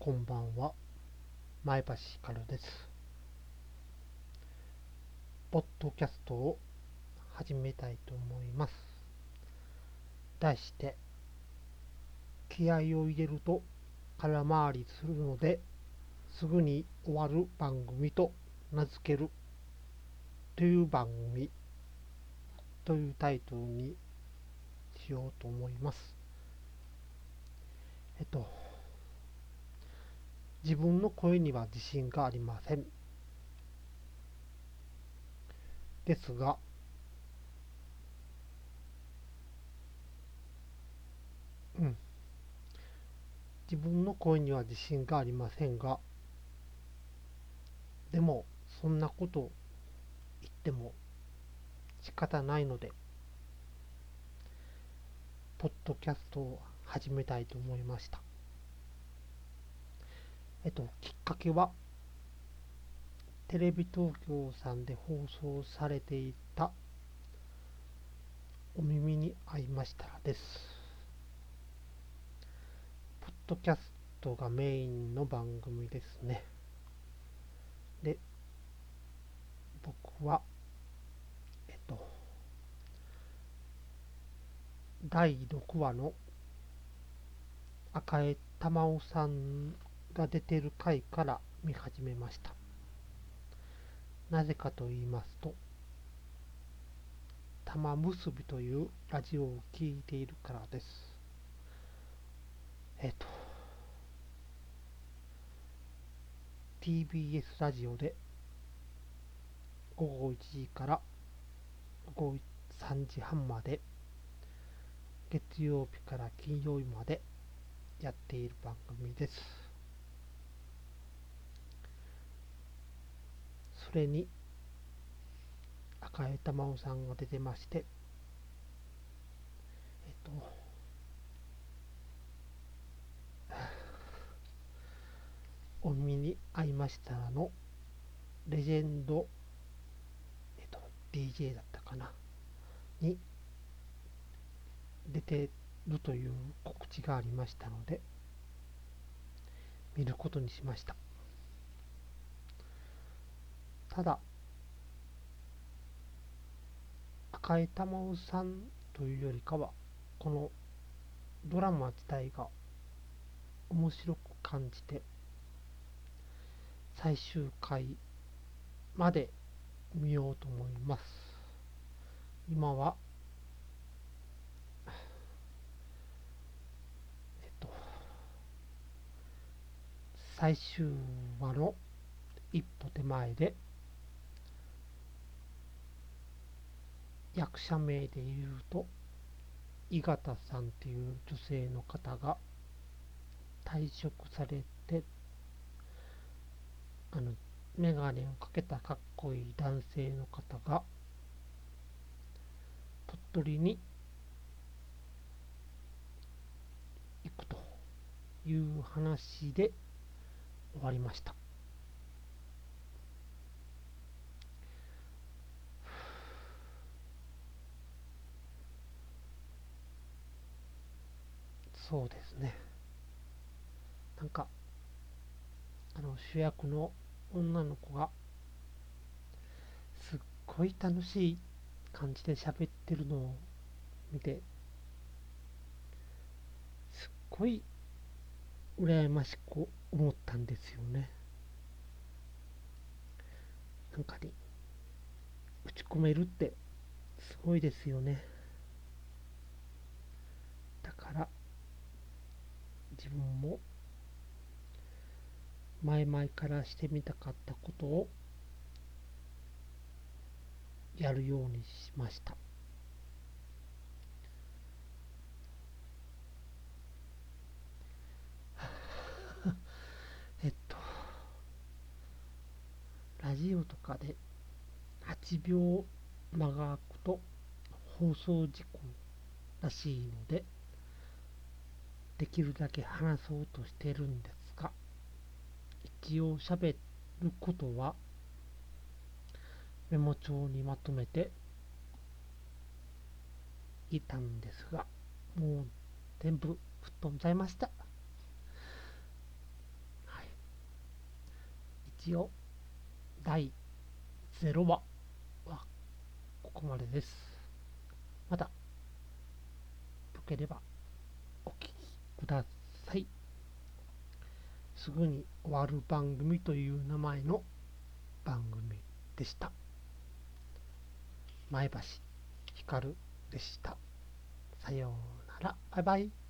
こんばんは、前橋ひかるです。ポッドキャストを始めたいと思います。題して、気合を入れると空回りするので、すぐに終わる番組と名付けるという番組というタイトルにしようと思います。えっと、自分の声には自信がありません。ですが、うん。自分の声には自信がありませんが、でも、そんなこと言っても仕方ないので、ポッドキャストを始めたいと思いました。えっと、きっかけは、テレビ東京さんで放送されていた、お耳に合いましたらです。ポッドキャストがメインの番組ですね。で、僕は、えっと、第6話の赤江玉緒さんが出てる回から見始めました。なぜかと言いますと、玉結びというラジオを聴いているからです。えっと、TBS ラジオで午後1時から午後3時半まで月曜日から金曜日までやっている番組です。それに赤江玉緒さんが出てまして、えっと、お耳に合いましたらのレジェンド、えっと、DJ だったかな、に出てるという告知がありましたので、見ることにしました。ただ、赤江玉緒さんというよりかは、このドラマ自体が面白く感じて、最終回まで見ようと思います。今は、えっと、最終話の一歩手前で、役者名で言うと、井形さんっていう女性の方が退職されて、あの、メガネをかけたかっこいい男性の方が、鳥取に行くという話で終わりました。そうですね。なんか、あの主役の女の子が、すっごい楽しい感じで喋ってるのを見て、すっごい羨ましく思ったんですよね。なんかに、打ち込めるってすごいですよね。だから、自分も前々からしてみたかったことをやるようにしました。えっと、ラジオとかで8秒間が空くと放送事故らしいので、できるだけ話そうとしてるんですが、一応喋ることはメモ帳にまとめていたんですが、もう全部吹っ飛んじゃいました。はい。一応、第0話はここまでです。また、よければお聞きください。すぐに終わる番組という名前の番組でした。前橋ひかるでした。さようなら。バイバイ。